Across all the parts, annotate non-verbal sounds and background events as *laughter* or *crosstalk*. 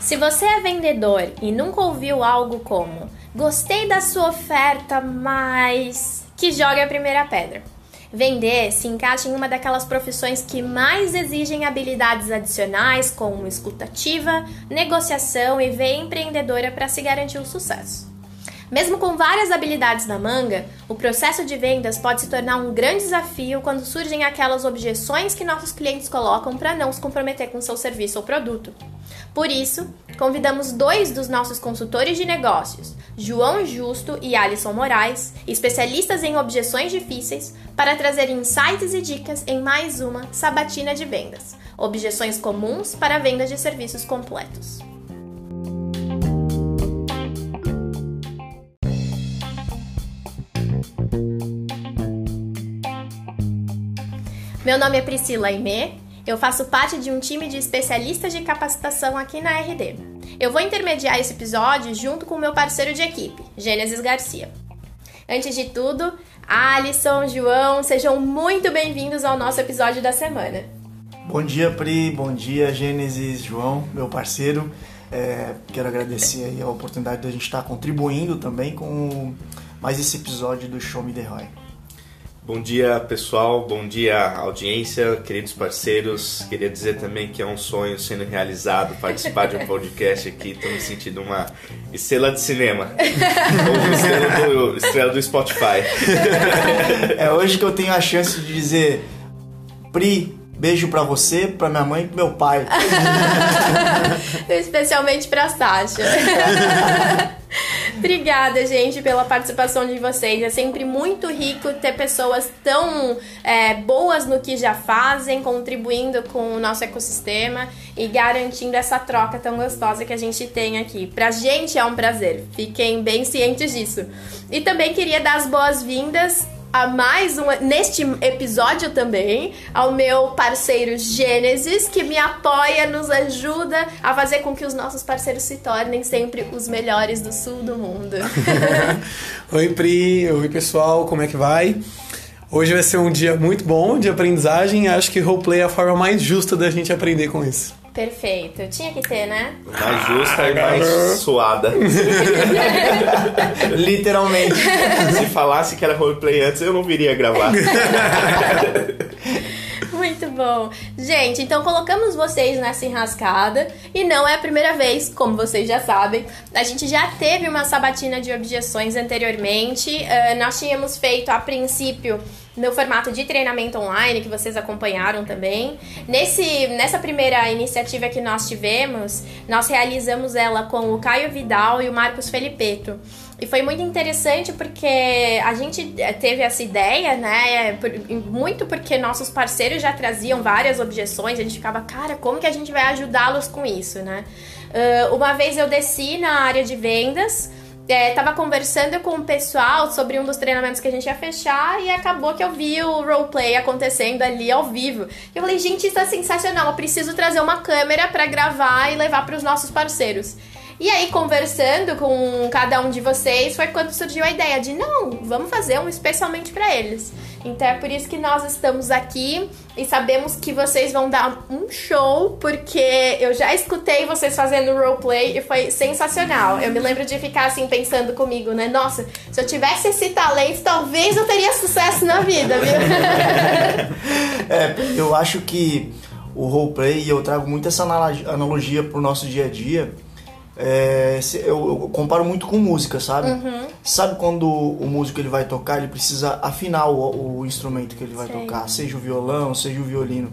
Se você é vendedor e nunca ouviu algo como gostei da sua oferta, mas que jogue a primeira pedra. Vender se encaixa em uma daquelas profissões que mais exigem habilidades adicionais, como escutativa, negociação e veia empreendedora para se garantir o sucesso. Mesmo com várias habilidades na manga, o processo de vendas pode se tornar um grande desafio quando surgem aquelas objeções que nossos clientes colocam para não se comprometer com seu serviço ou produto. Por isso, convidamos dois dos nossos consultores de negócios, João Justo e Alisson Moraes, especialistas em objeções difíceis, para trazer insights e dicas em mais uma sabatina de vendas. Objeções comuns para a venda de serviços completos. Meu nome é Priscila Aimé, eu faço parte de um time de especialistas de capacitação aqui na RD. Eu vou intermediar esse episódio junto com o meu parceiro de equipe, Gênesis Garcia. Antes de tudo, Alisson, João, sejam muito bem-vindos ao nosso episódio da semana. Bom dia, Pri, bom dia, Gênesis, João, meu parceiro. É, quero agradecer a oportunidade de a gente estar contribuindo também com mais esse episódio do Show Me The Roy. Bom dia, pessoal. Bom dia, audiência, queridos parceiros. Queria dizer também que é um sonho sendo realizado participar de um podcast aqui. Estou me sentindo uma estrela de cinema. *laughs* Ou estrela do, estrela do Spotify. *laughs* É hoje que eu tenho a chance de dizer: Pri, beijo pra você, pra minha mãe e pro meu pai. *laughs* Especialmente pra Sasha. Obrigada, gente, pela participação de vocês. É sempre muito rico ter pessoas tão é, boas no que já fazem, contribuindo com o nosso ecossistema e garantindo essa troca tão gostosa que a gente tem aqui. Pra gente é um prazer, fiquem bem cientes disso. E também queria dar as boas-vindas a mais um neste episódio também ao meu parceiro Gênesis que me apoia, nos ajuda a fazer com que os nossos parceiros se tornem sempre os melhores do sul do mundo. *laughs* Oi Pri, oi pessoal, como é que vai? Hoje vai ser um dia muito bom de aprendizagem. Acho que roleplay é a forma mais justa da gente aprender com isso. Perfeito. Tinha que ter, né? Mais justa e mais suada. *laughs* Literalmente. Se falasse que era roleplay antes, eu não viria gravar. *laughs* Muito bom. Gente, então colocamos vocês nessa enrascada e não é a primeira vez, como vocês já sabem. A gente já teve uma sabatina de objeções anteriormente. Uh, nós tínhamos feito a princípio no formato de treinamento online que vocês acompanharam também. Nesse, nessa primeira iniciativa que nós tivemos, nós realizamos ela com o Caio Vidal e o Marcos Felipeto. E foi muito interessante porque a gente eh, teve essa ideia, né? Muito porque nossos parceiros já traziam várias objeções, a gente ficava, cara, como que a gente vai ajudá-los com isso, né? Uh, uma vez eu desci na área de vendas é, tava conversando com o pessoal sobre um dos treinamentos que a gente ia fechar e acabou que eu vi o roleplay acontecendo ali ao vivo. Eu falei, gente, isso é sensacional, eu preciso trazer uma câmera para gravar e levar para os nossos parceiros. E aí, conversando com cada um de vocês, foi quando surgiu a ideia de não, vamos fazer um especialmente para eles. Então é por isso que nós estamos aqui e sabemos que vocês vão dar um show, porque eu já escutei vocês fazendo roleplay e foi sensacional. Eu me lembro de ficar assim pensando comigo, né? Nossa, se eu tivesse esse talento, talvez eu teria sucesso na vida, viu? *laughs* é, eu acho que o roleplay, eu trago muito essa analogia pro nosso dia a dia, é, eu, comparo muito com música, sabe? Uhum. Sabe quando o músico ele vai tocar, ele precisa afinar o, o instrumento que ele vai Sei. tocar, seja o violão, seja o violino.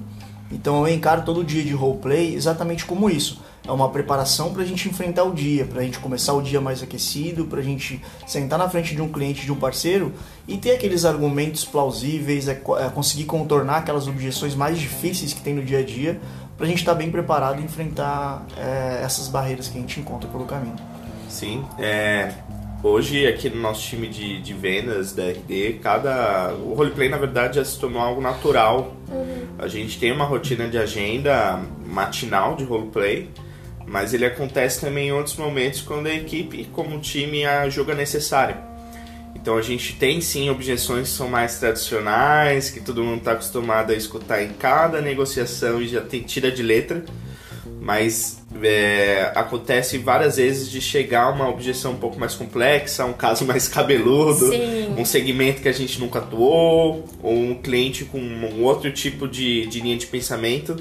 Então eu encaro todo dia de roleplay exatamente como isso. É uma preparação para a gente enfrentar o dia, para a gente começar o dia mais aquecido, para a gente sentar na frente de um cliente, de um parceiro e ter aqueles argumentos plausíveis, é, é conseguir contornar aquelas objeções mais difíceis que tem no dia a dia para a gente estar tá bem preparado e enfrentar é, essas barreiras que a gente encontra pelo caminho. Sim, é, hoje aqui no nosso time de, de vendas da RD, cada o roleplay na verdade já se tornou algo natural. Uhum. A gente tem uma rotina de agenda matinal de roleplay, mas ele acontece também em outros momentos quando a equipe, como time, a jogo é necessário. Então a gente tem sim objeções que são mais tradicionais, que todo mundo está acostumado a escutar em cada negociação e já tem, tira de letra, mas é, acontece várias vezes de chegar uma objeção um pouco mais complexa, um caso *laughs* mais cabeludo, Sim. um segmento que a gente nunca atuou, ou um cliente com um outro tipo de, de linha de pensamento.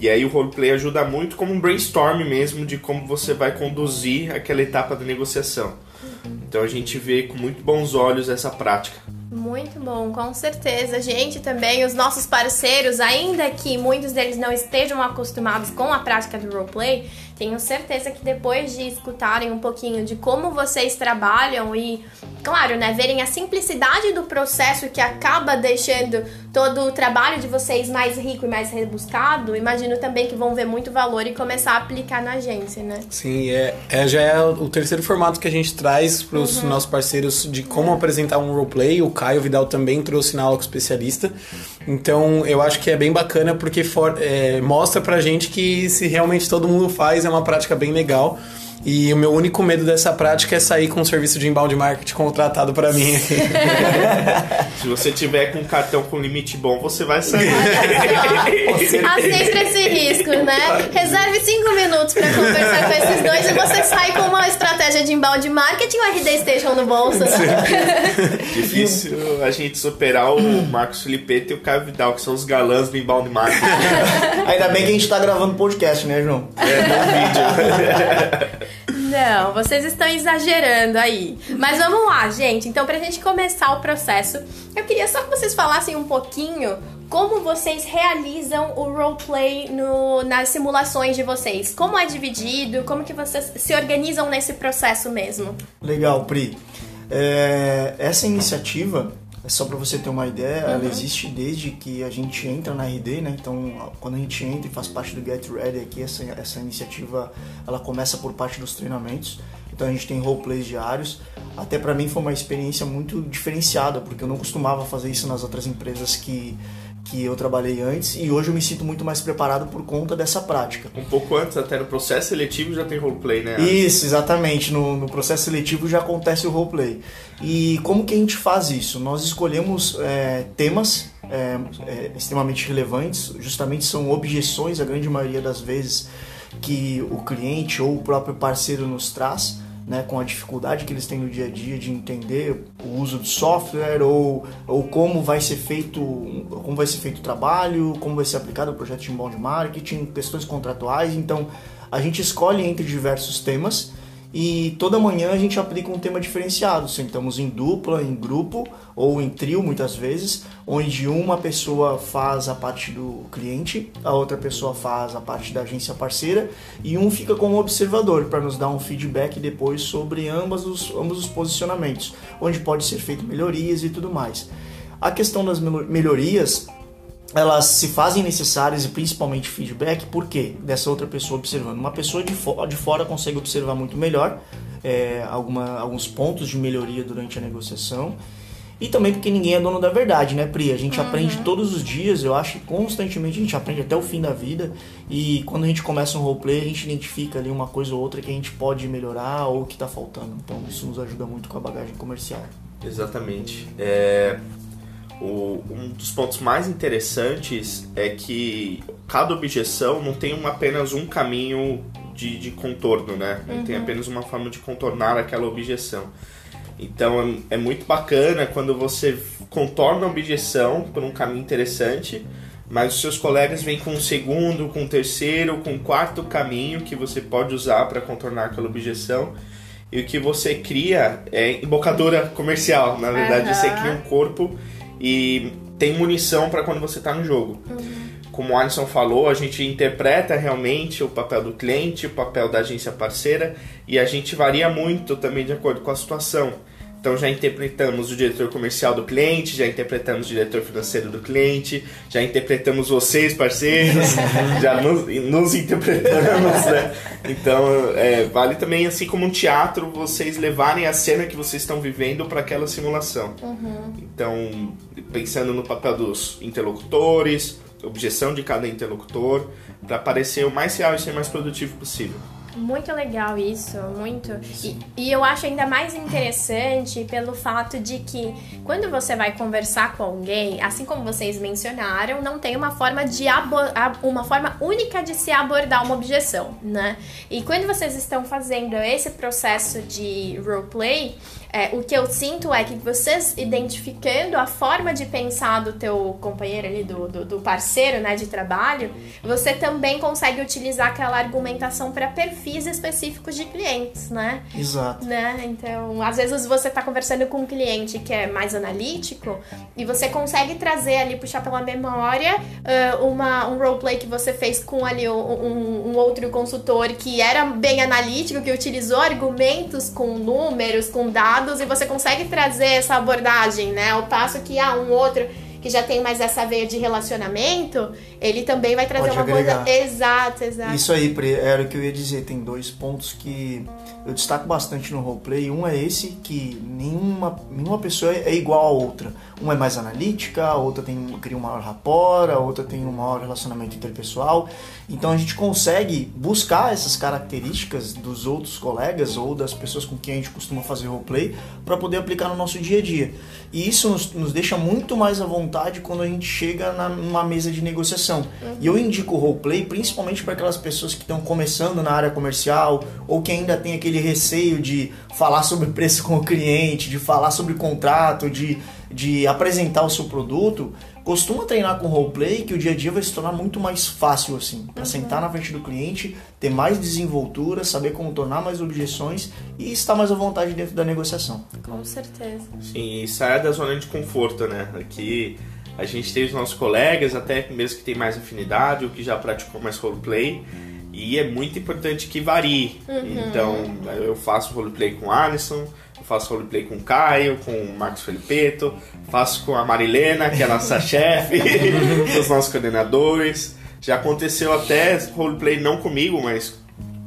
E aí o roleplay ajuda muito como um brainstorm mesmo de como você vai conduzir aquela etapa da negociação. Então a gente vê com muito bons olhos essa prática. Muito bom, com certeza. Gente, também os nossos parceiros, ainda que muitos deles não estejam acostumados com a prática do roleplay, tenho certeza que depois de escutarem um pouquinho de como vocês trabalham e, claro, né, verem a simplicidade do processo que acaba deixando todo o trabalho de vocês mais rico e mais rebuscado, imagino também que vão ver muito valor e começar a aplicar na agência, né? Sim, é, é já é o terceiro formato que a gente traz para os nossos parceiros de como apresentar um roleplay. O Caio Vidal também trouxe na aula com o especialista. Então eu acho que é bem bacana porque for, é, mostra pra gente que se realmente todo mundo faz, é uma prática bem legal. E o meu único medo dessa prática é sair com um serviço de inbound marketing contratado para mim. *laughs* Se você tiver com um cartão com limite bom, você vai sair. *laughs* Há sempre esse risco, né? Reserve cinco minutos pra conversar com esses dois e você sai com uma estratégia de inbound marketing ou RD Station no bolso. *laughs* Difícil a gente superar o Marcos Felipeto e o Caio Vidal, que são os galãs do inbound marketing. Ainda bem que a gente tá gravando podcast, né, João? É, no vídeo. Não, vocês estão exagerando aí. Mas vamos lá, gente. Então, pra gente começar o processo, eu queria só que vocês falassem um pouquinho como vocês realizam o roleplay no, nas simulações de vocês. Como é dividido, como que vocês se organizam nesse processo mesmo. Legal, Pri. É, essa iniciativa, é só para você ter uma ideia, ela existe desde que a gente entra na RD, né? Então, quando a gente entra e faz parte do Get Ready aqui, essa, essa iniciativa, ela começa por parte dos treinamentos. Então, a gente tem roleplays diários. Até para mim foi uma experiência muito diferenciada, porque eu não costumava fazer isso nas outras empresas que que eu trabalhei antes e hoje eu me sinto muito mais preparado por conta dessa prática. Um pouco antes, até no processo seletivo já tem roleplay, né? Isso, exatamente. No, no processo seletivo já acontece o roleplay. E como que a gente faz isso? Nós escolhemos é, temas é, é, extremamente relevantes, justamente são objeções, a grande maioria das vezes, que o cliente ou o próprio parceiro nos traz né, com a dificuldade que eles têm no dia a dia de entender o uso do software ou, ou como vai ser feito como vai ser feito o trabalho, como vai ser aplicado o projeto de inbound marketing, questões contratuais. Então, a gente escolhe entre diversos temas e toda manhã a gente aplica um tema diferenciado. Sentamos em dupla, em grupo ou em trio muitas vezes, onde uma pessoa faz a parte do cliente, a outra pessoa faz a parte da agência parceira e um fica como observador para nos dar um feedback depois sobre ambos os, ambos os posicionamentos, onde pode ser feito melhorias e tudo mais. A questão das melhorias elas se fazem necessárias e principalmente feedback, por quê? Dessa outra pessoa observando. Uma pessoa de, fo de fora consegue observar muito melhor é, alguma, alguns pontos de melhoria durante a negociação. E também porque ninguém é dono da verdade, né, Pri? A gente uhum. aprende todos os dias, eu acho que constantemente a gente aprende até o fim da vida. E quando a gente começa um roleplay, a gente identifica ali uma coisa ou outra que a gente pode melhorar ou que está faltando. Então isso nos ajuda muito com a bagagem comercial. Exatamente. É, o, um dos pontos mais interessantes é que cada objeção não tem uma, apenas um caminho de, de contorno, né? Não uhum. tem apenas uma forma de contornar aquela objeção. Então é, é muito bacana quando você contorna a objeção por um caminho interessante, mas os seus colegas vêm com um segundo, com um terceiro, com um quarto caminho que você pode usar para contornar aquela objeção. E o que você cria é embocadura comercial. Na verdade, uhum. você cria um corpo e tem munição para quando você está no jogo. Uhum. Como o Alisson falou, a gente interpreta realmente o papel do cliente, o papel da agência parceira e a gente varia muito também de acordo com a situação. Então já interpretamos o diretor comercial do cliente, já interpretamos o diretor financeiro do cliente, já interpretamos vocês, parceiros, *laughs* já nos, nos interpretamos, né? Então é, vale também, assim como um teatro, vocês levarem a cena que vocês estão vivendo para aquela simulação. Uhum. Então, pensando no papel dos interlocutores, objeção de cada interlocutor, para parecer o mais real e ser mais produtivo possível. Muito legal isso, muito. E, e, eu acho ainda mais interessante pelo fato de que quando você vai conversar com alguém, assim como vocês mencionaram, não tem uma forma de uma forma única de se abordar uma objeção, né? E quando vocês estão fazendo esse processo de roleplay, é, o que eu sinto é que vocês identificando a forma de pensar do teu companheiro ali, do, do, do parceiro né, de trabalho, você também consegue utilizar aquela argumentação para perfis específicos de clientes, né? Exato. Né? Então, às vezes você está conversando com um cliente que é mais analítico e você consegue trazer ali, puxar pela memória uh, uma, um roleplay que você fez com ali um, um outro consultor que era bem analítico, que utilizou argumentos com números, com dados lados e você consegue trazer essa abordagem, né? Ao passo que há ah, um outro que já tem mais essa veia de relacionamento, ele também vai trazer Pode uma agregar. coisa. Exato, exato. Isso aí, Pri, era o que eu ia dizer. Tem dois pontos que eu destaco bastante no roleplay. Um é esse, que nenhuma, nenhuma pessoa é igual a outra. Uma é mais analítica, a outra tem, cria um maior rapport, a outra tem um maior relacionamento interpessoal. Então a gente consegue buscar essas características dos outros colegas ou das pessoas com quem a gente costuma fazer roleplay para poder aplicar no nosso dia a dia. E isso nos, nos, deixa muito mais à vontade quando a gente chega na, numa mesa de negociação. Uhum. E eu indico o roleplay principalmente para aquelas pessoas que estão começando na área comercial ou que ainda tem aquele receio de falar sobre preço com o cliente, de falar sobre contrato, de, de apresentar o seu produto costuma treinar com roleplay que o dia a dia vai se tornar muito mais fácil assim, para uhum. sentar na frente do cliente, ter mais desenvoltura, saber como tornar mais objeções e estar mais à vontade dentro da negociação. Com certeza. Sim, e sair da zona de conforto, né? Aqui a gente tem os nossos colegas, até mesmo que tem mais afinidade, ou que já praticou mais roleplay. E é muito importante que varie. Uhum. Então, eu faço roleplay com o Alisson, eu faço roleplay com o Caio, com o Marcos Felipeto, faço com a Marilena, que é a nossa *laughs* chefe, *laughs* os nossos coordenadores. Já aconteceu até roleplay não comigo, mas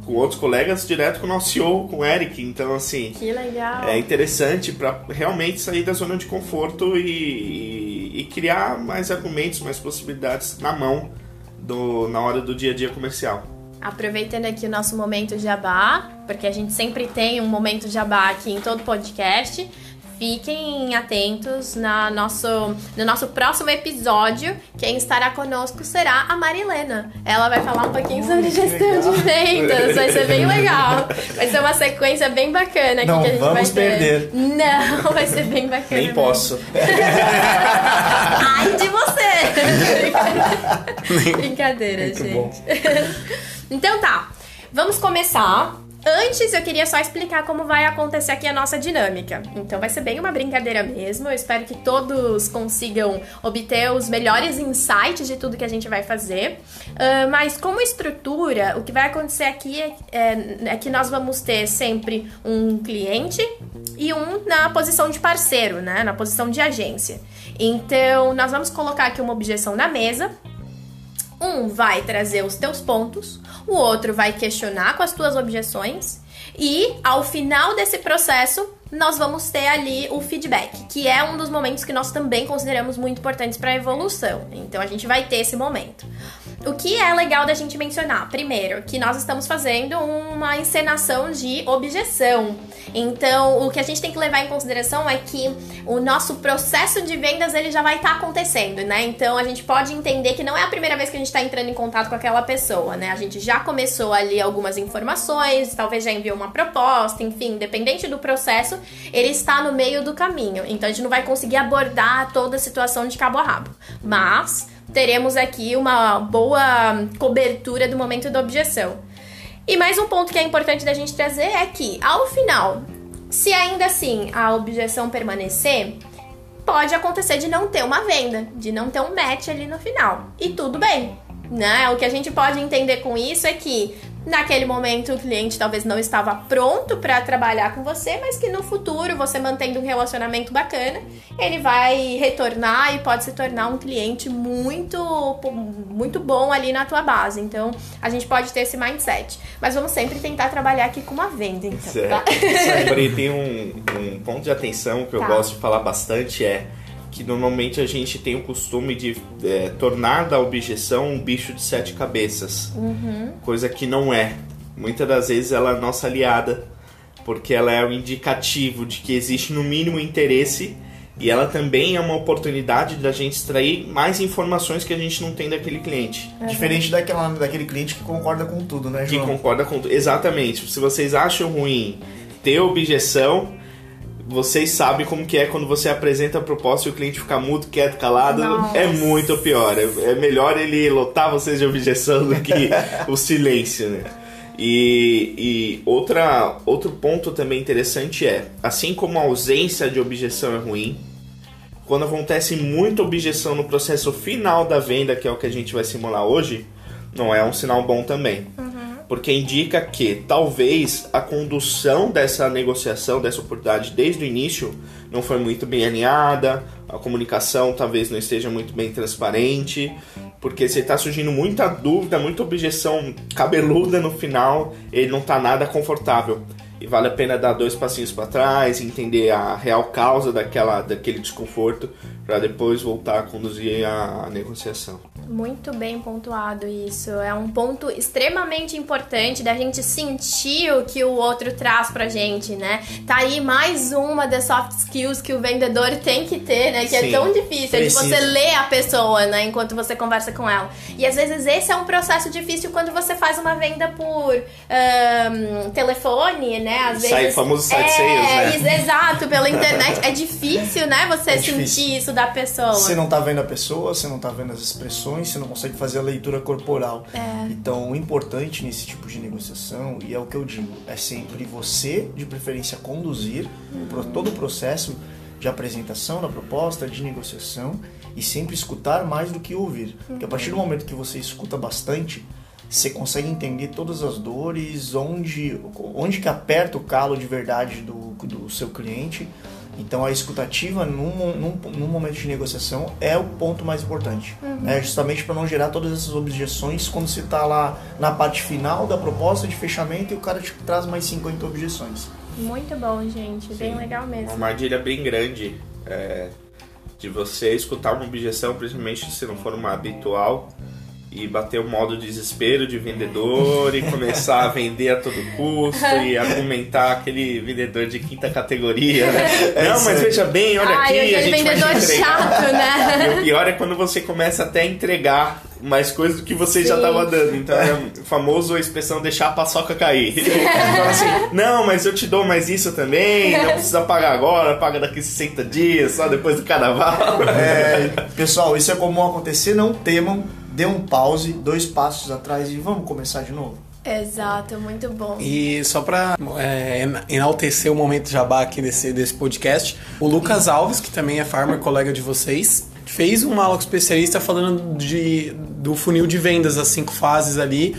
com outros colegas, direto com o nosso CEO, com o Eric. Então, assim. Que legal. É interessante para realmente sair da zona de conforto e, e, e, criar mais argumentos, mais possibilidades na mão do, na hora do dia a dia comercial. Aproveitando aqui o nosso momento jabá, porque a gente sempre tem um momento jabá aqui em todo podcast. Fiquem atentos na nosso, no nosso próximo episódio. Quem estará conosco será a Marilena. Ela vai falar um pouquinho sobre gestão de vendas. Vai ser bem legal. Vai ser uma sequência bem bacana aqui Não, que a gente vamos vai ter. perder. Não, *laughs* vai ser bem bacana. Nem posso. *laughs* Ai de você! *laughs* Brincadeira, Muito gente. Bom. Então tá, vamos começar. Antes eu queria só explicar como vai acontecer aqui a nossa dinâmica. Então vai ser bem uma brincadeira mesmo. Eu espero que todos consigam obter os melhores insights de tudo que a gente vai fazer. Uh, mas como estrutura, o que vai acontecer aqui é, é, é que nós vamos ter sempre um cliente e um na posição de parceiro, né? Na posição de agência. Então nós vamos colocar aqui uma objeção na mesa um vai trazer os teus pontos, o outro vai questionar com as tuas objeções e ao final desse processo nós vamos ter ali o feedback, que é um dos momentos que nós também consideramos muito importantes para a evolução. Então a gente vai ter esse momento. O que é legal da gente mencionar? Primeiro, que nós estamos fazendo uma encenação de objeção. Então, o que a gente tem que levar em consideração é que o nosso processo de vendas ele já vai estar tá acontecendo, né? Então, a gente pode entender que não é a primeira vez que a gente está entrando em contato com aquela pessoa, né? A gente já começou ali algumas informações, talvez já enviou uma proposta, enfim, independente do processo, ele está no meio do caminho. Então, a gente não vai conseguir abordar toda a situação de cabo a rabo. Mas teremos aqui uma boa cobertura do momento da objeção. E mais um ponto que é importante da gente trazer é que, ao final, se ainda assim a objeção permanecer, pode acontecer de não ter uma venda, de não ter um match ali no final. E tudo bem, né? O que a gente pode entender com isso é que Naquele momento, o cliente talvez não estava pronto para trabalhar com você, mas que no futuro, você mantendo um relacionamento bacana, ele vai retornar e pode se tornar um cliente muito, muito bom ali na tua base. Então, a gente pode ter esse mindset. Mas vamos sempre tentar trabalhar aqui com uma venda, então, certo. tá? Sempre tem um, um ponto de atenção que eu tá. gosto de falar bastante é que normalmente a gente tem o costume de é, tornar da objeção um bicho de sete cabeças, uhum. coisa que não é. muitas das vezes ela é nossa aliada, porque ela é o indicativo de que existe no mínimo interesse e ela também é uma oportunidade da gente extrair mais informações que a gente não tem daquele cliente. Diferente daquela, daquele cliente que concorda com tudo, né, Que João? concorda com tudo. Exatamente. Se vocês acham ruim ter objeção, vocês sabem como que é quando você apresenta a proposta e o cliente fica mudo, quieto, calado. Nossa. É muito pior. É, é melhor ele lotar vocês de objeção do que *laughs* o silêncio, né? E, e outra, outro ponto também interessante é, assim como a ausência de objeção é ruim, quando acontece muita objeção no processo final da venda, que é o que a gente vai simular hoje, não é um sinal bom também. Porque indica que talvez a condução dessa negociação, dessa oportunidade desde o início, não foi muito bem alinhada, a comunicação talvez não esteja muito bem transparente, porque se está surgindo muita dúvida, muita objeção cabeluda no final, ele não está nada confortável. E vale a pena dar dois passinhos para trás, entender a real causa daquela, daquele desconforto, para depois voltar a conduzir a, negociação. Muito bem pontuado isso. É um ponto extremamente importante da gente sentir o que o outro traz pra gente, né? Tá aí mais uma das soft skills que o vendedor tem que ter, né? Que Sim, é tão difícil, é de você ler a pessoa, né? Enquanto você conversa com ela. E às vezes esse é um processo difícil quando você faz uma venda por ahn, telefone, né? Às Sai- vezes. famoso site é, sales, né? isso, exato, pela internet. É difícil, né? Você É sentir difícil. isso da pessoa. Você não tá vendo a pessoa, você não tá vendo as expressões, você não consegue fazer a leitura corporal. É. Então, o importante nesse tipo de negociação, e é o que eu digo, é sempre você, de preferência, conduzir pro- todo o processo de apresentação da proposta, de negociação, e sempre escutar mais do que ouvir. Porque a partir do momento que você escuta bastante, você consegue entender todas as dores, onde, onde que aperta o calo de verdade do, do seu cliente. Então a escutativa num, num, num momento de negociação é o ponto mais importante. Né? Justamente para não gerar todas essas objeções quando você está lá na parte final da proposta de fechamento e o cara te traz mais 50 objeções. Muito bom, gente. Bem Sim. legal mesmo. Uma armadilha bem grande é, de você escutar uma objeção, principalmente se não for uma habitual, e bater o modo desespero de vendedor e começar a vender a todo custo e argumentar aquele vendedor de quinta categoria. Né? *laughs* Não, mas veja bem, olha Ai, aqui, a aquele gente vai vendedor te entregar. chato, né? E o pior é quando você começa até a entregar mais coisas do que você já Sim. estava dando. Então é o famoso a expressão deixar a paçoca cair. Fala *laughs* assim, não, mas eu te dou mais isso também, não *laughs* precisa pagar agora, paga daqui 60 dias, só depois do carnaval. É, pessoal, isso é comum acontecer, não temam, dê um pause, dois passos atrás e vamos começar de novo. Exato, muito bom. E só pra é, ena- enaltecer o momento jabá aqui desse, desse podcast, o Lucas Alves, que também é farmer, colega de vocês, fez uma aula com especialista falando de, do funil de vendas, as cinco fases ali.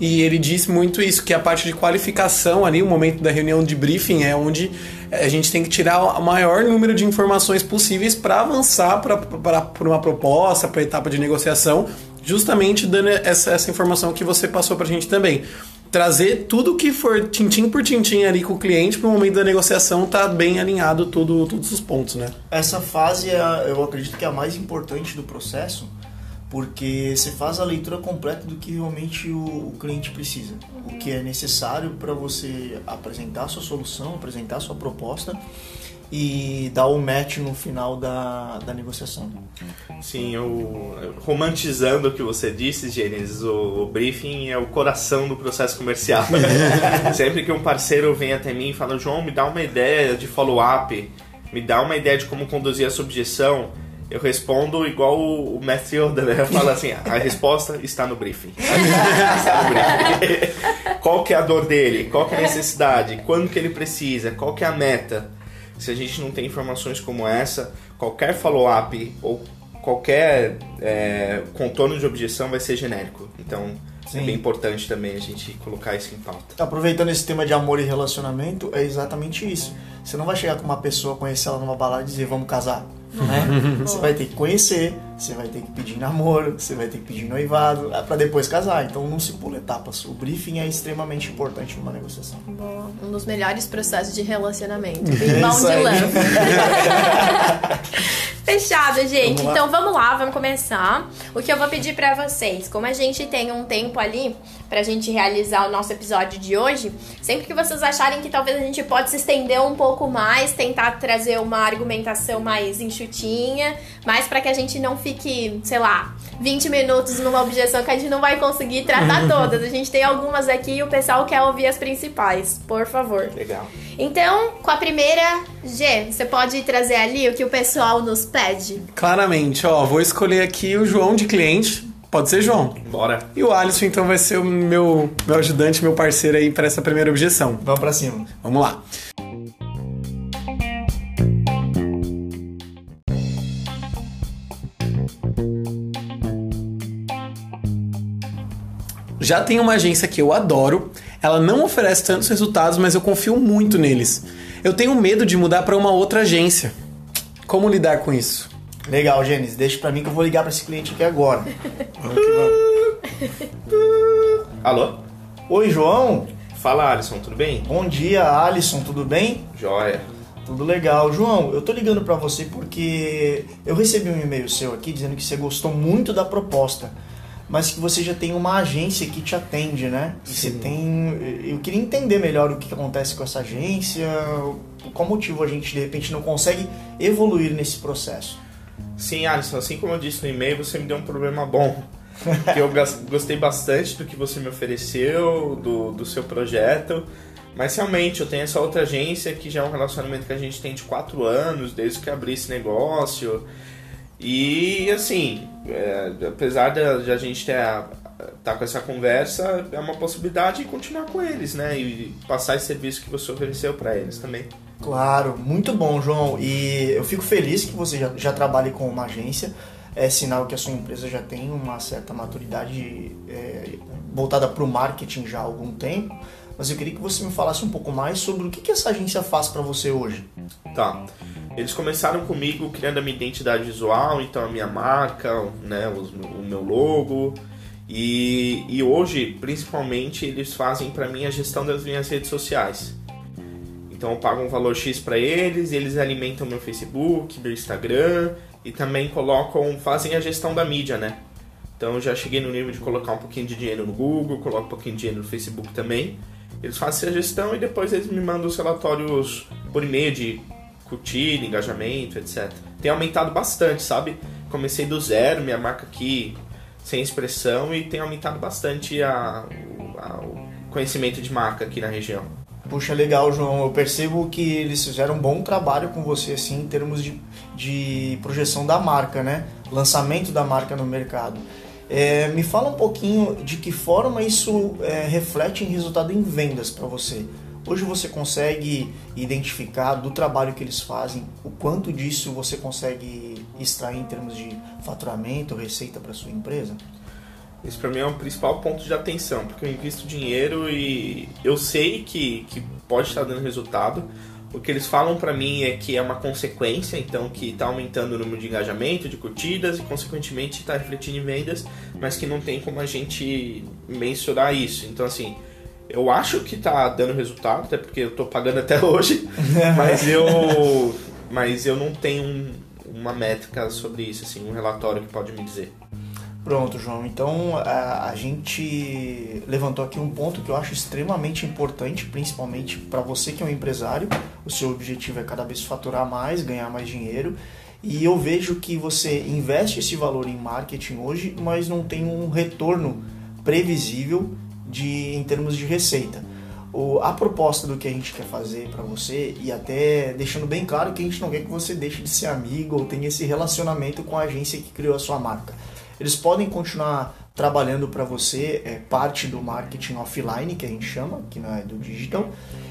E ele disse muito isso, que a parte de qualificação ali, o momento da reunião de briefing, é onde a gente tem que tirar o maior número de informações possíveis para avançar para uma proposta, para a etapa de negociação, justamente dando essa, essa informação que você passou para a gente também trazer tudo que for tintim por tintim ali com o cliente para o momento da negociação tá bem alinhado tudo, todos os pontos, né? Essa fase é, eu acredito que é a mais importante do processo, porque você faz a leitura completa do que realmente o, o cliente precisa, o que é necessário para você apresentar a sua solução, apresentar a sua proposta e dar o match no final da, da negociação. Sim, eu, romantizando o que você disse, Gênesis, o, o briefing é o coração do processo comercial. *laughs* Sempre que um parceiro vem até mim e fala, João, me dá uma ideia de follow-up, me dá uma ideia de como conduzir essa objeção, eu respondo igual o, o Matt Yoda, falo assim, a resposta está no briefing. *laughs* Está no briefing. Qual que é a dor dele? Qual que é a necessidade? Quando que ele precisa? Qual que é a meta? Se a gente não tem informações como essa, qualquer follow-up ou qualquer é, contorno de objeção vai ser genérico. Então é Sim. bem importante também a gente colocar isso em pauta. Aproveitando esse tema de amor e relacionamento, é exatamente isso. Você não vai chegar com uma pessoa, conhecer ela numa balada e dizer vamos casar. Né? *laughs* Você vai ter que conhecer, você vai ter que pedir namoro, você vai ter que pedir noivado, para depois casar. Então não se pula etapas. O briefing é extremamente importante numa negociação. Bom, um dos melhores processos de relacionamento. *laughs* Aí. love. *laughs* Fechado, gente. Vamos então vamos lá, vamos começar. O que eu vou pedir pra vocês, como a gente tem um tempo ali pra gente realizar o nosso episódio de hoje, sempre que vocês acharem que talvez a gente pode se estender um pouco mais, tentar trazer uma argumentação mais enxutinha, mais pra que a gente não fique, sei lá, 20 minutos numa objeção que a gente não vai conseguir tratar *laughs* todas. A gente tem algumas aqui e o pessoal quer ouvir as principais, por favor. Legal. Então, com a primeira, G, você pode trazer ali o que o pessoal nos pede? Claramente, ó, vou escolher aqui o João de cliente. Pode ser João. Bora. E o Alisson, então, vai ser o meu, meu ajudante, meu parceiro aí para essa primeira objeção. Vamos pra cima. Vamos lá. Já tem uma agência que eu adoro. Ela não oferece tantos resultados, mas eu confio muito neles. Eu tenho medo de mudar para uma outra agência. Como lidar com isso? Legal, Gênesis. Deixa pra mim que eu vou ligar pra esse cliente aqui agora. Alô? Oi, João. Fala, Alisson, tudo bem? Bom dia, Alisson. Tudo bem? Joia. Tudo legal. João, eu tô ligando pra você porque eu recebi um e-mail seu aqui dizendo que você gostou muito da proposta, mas que você já tem uma agência que te atende, né? E você tem. Eu queria entender melhor o que acontece com essa agência, qual motivo a gente de repente não consegue evoluir nesse processo. Sim, Alisson, assim como eu disse no e-mail, você me deu um problema bom. que eu gostei bastante do que você me ofereceu, do, do seu projeto. Mas realmente, eu tenho essa outra agência que já é um relacionamento que a gente tem de quatro anos, desde que abri esse negócio. E assim, é, apesar de, de a gente ter a- tá com essa conversa, é uma possibilidade de continuar com eles, né? E passar esse serviço que você ofereceu para eles também. Claro, muito bom, João. E eu fico feliz que você já, já trabalhe com uma agência. É sinal que a sua empresa já tem uma certa maturidade é, voltada para o marketing já há algum tempo. Mas eu queria que você me falasse um pouco mais sobre o que, que essa agência faz para você hoje. Tá. Eles começaram comigo criando a minha identidade visual, então a minha marca, né, os- o meu logo. E, e hoje, principalmente, eles fazem para mim a gestão das minhas redes sociais. Então eu pago um valor X para eles, eles alimentam meu Facebook, meu Instagram e também colocam, fazem a gestão da mídia, né? Então eu já cheguei no nível de colocar um pouquinho de dinheiro no Google, coloco um pouquinho de dinheiro no Facebook também. Eles fazem a gestão e depois eles me mandam os relatórios por e-mail de curtida, engajamento, etc. Tem aumentado bastante, sabe? Comecei do zero, minha marca aqui sem expressão e tem aumentado bastante a, a- o conhecimento de marca aqui na região. Puxa, legal, João. Eu percebo que eles fizeram um bom trabalho com você, assim, em termos de, de projeção da marca, né? Lançamento da marca no mercado. É, me fala um pouquinho de que forma isso é, reflete em resultado em vendas para você. Hoje você consegue identificar do trabalho que eles fazem o quanto disso você consegue extrair em termos de faturamento, receita para sua empresa? Isso pra mim é o principal ponto de atenção, porque eu invisto dinheiro e eu sei que, que pode estar dando resultado. O que eles falam pra mim é que é uma consequência, então que tá aumentando o número de engajamento, de curtidas e consequentemente tá refletindo em vendas, mas que não tem como a gente mensurar isso. Então assim, eu acho que tá dando resultado, até porque eu tô pagando até hoje, *laughs* mas eu mas eu não tenho um- uma métrica sobre isso, assim, um relatório que pode me dizer. Pronto, João. Então a, a gente levantou aqui um ponto que eu acho extremamente importante, principalmente para você que é um empresário. O seu objetivo é cada vez faturar mais, ganhar mais dinheiro. E eu vejo que você investe esse valor em marketing hoje, mas não tem um retorno previsível de, em termos de receita. O, a proposta do que a gente quer fazer para você, e até deixando bem claro que a gente não quer que você deixe de ser amigo ou tenha esse relacionamento com a agência que criou a sua marca. Eles podem continuar trabalhando para você é, parte do marketing offline, que a gente chama, que não é do digital.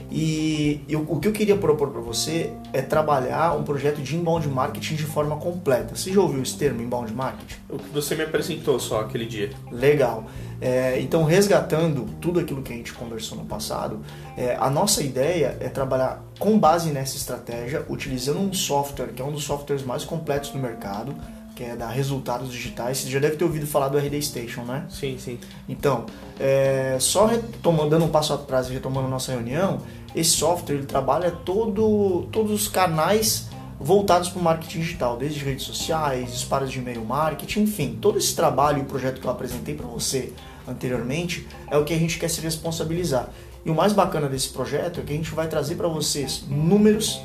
E, eu- o que eu queria propor para você é trabalhar um projeto de inbound marketing de forma completa. Você já ouviu esse termo, inbound marketing? O que você me apresentou só aquele dia. Legal. É, então, resgatando tudo aquilo que a gente conversou no passado, é, a nossa ideia é trabalhar com base nessa estratégia, utilizando um software que é um dos softwares mais completos do mercado, que é da Resultados Digitais. Você já deve ter ouvido falar do RD Station, né? Sim, sim. Então, é, só retomando, dando um passo atrás e retomando a nossa reunião, esse software ele trabalha todo, todos os canais voltados para o marketing digital, desde redes sociais, disparos de e-mail marketing, enfim, todo esse trabalho e o projeto que eu apresentei para você anteriormente é o que a gente quer se responsabilizar. E o mais bacana desse projeto é que a gente vai trazer para vocês números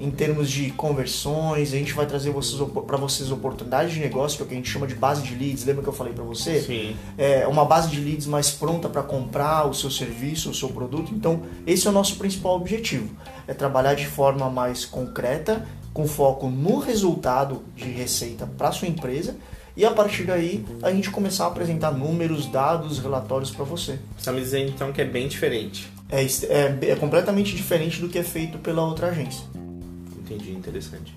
em termos de conversões, a gente vai trazer para vocês oportunidades de negócio, que é o que a gente chama de base de leads. Lembra que eu falei para você? Sim. É uma base de leads mais pronta para comprar o seu serviço, o seu produto. Então, esse é o nosso principal objetivo: é trabalhar de forma mais concreta, com foco no resultado de receita para sua empresa. E a partir daí, a gente começar a apresentar números, dados, relatórios para você. Você me dizer então que é bem diferente. É, é, é completamente diferente do que é feito pela outra agência. Entendi, interessante.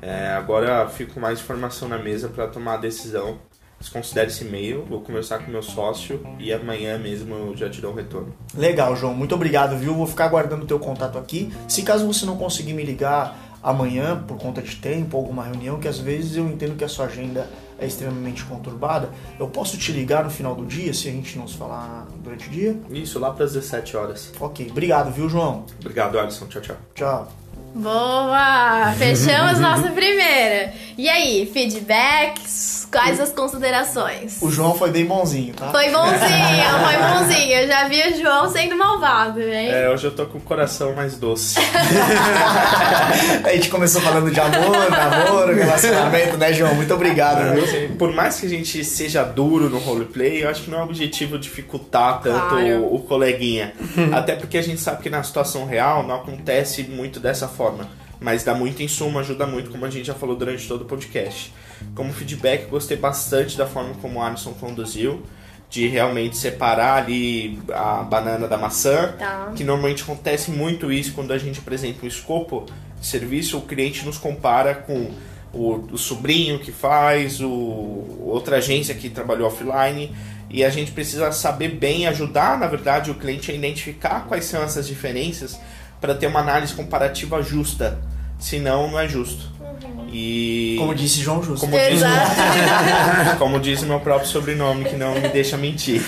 É, agora fico com mais informação na mesa para tomar a decisão. Desconsidere esse e-mail, vou conversar com meu sócio e amanhã mesmo eu já te dou um retorno. Legal, João. Muito obrigado, viu? Vou ficar aguardando o teu contato aqui. Se caso você não conseguir me ligar amanhã por conta de tempo, alguma reunião, que às vezes eu entendo que a sua agenda é extremamente conturbada, eu posso te ligar no final do dia, se a gente não se falar durante o dia? Isso, lá para as 17 horas. Ok, obrigado, viu, João? Obrigado, Alisson. Tchau, tchau. Tchau. Boa! Fechamos nossa primeira. E aí, feedbacks? Quais as considerações? O João foi bem bonzinho, tá? Foi bonzinho, foi bonzinho. Eu já vi o João sendo malvado, hein? É, hoje eu tô com o coração mais doce. *laughs* a gente começou falando de amor, namoro, relacionamento, né, João? Muito obrigado, viu? Por mais que a gente seja duro no roleplay, eu acho que não é o objetivo dificultar tanto claro. o, o coleguinha. Até porque a gente sabe que na situação real não acontece muito dessa forma. Mas dá muito insumo, ajuda muito, como a gente já falou durante todo o podcast. Como feedback, gostei bastante da forma como o Alisson conduziu, de realmente separar ali a banana da maçã, tá. que normalmente acontece muito isso quando a gente apresenta um escopo de serviço, o cliente nos compara com o, o sobrinho que faz, o, outra agência que trabalhou offline, e a gente precisa saber bem ajudar, na verdade, o cliente a identificar quais são essas diferenças para ter uma análise comparativa justa, senão não é justo. E. Como disse João Justo. Como diz, *laughs* como diz meu próprio sobrenome, que não me deixa mentir.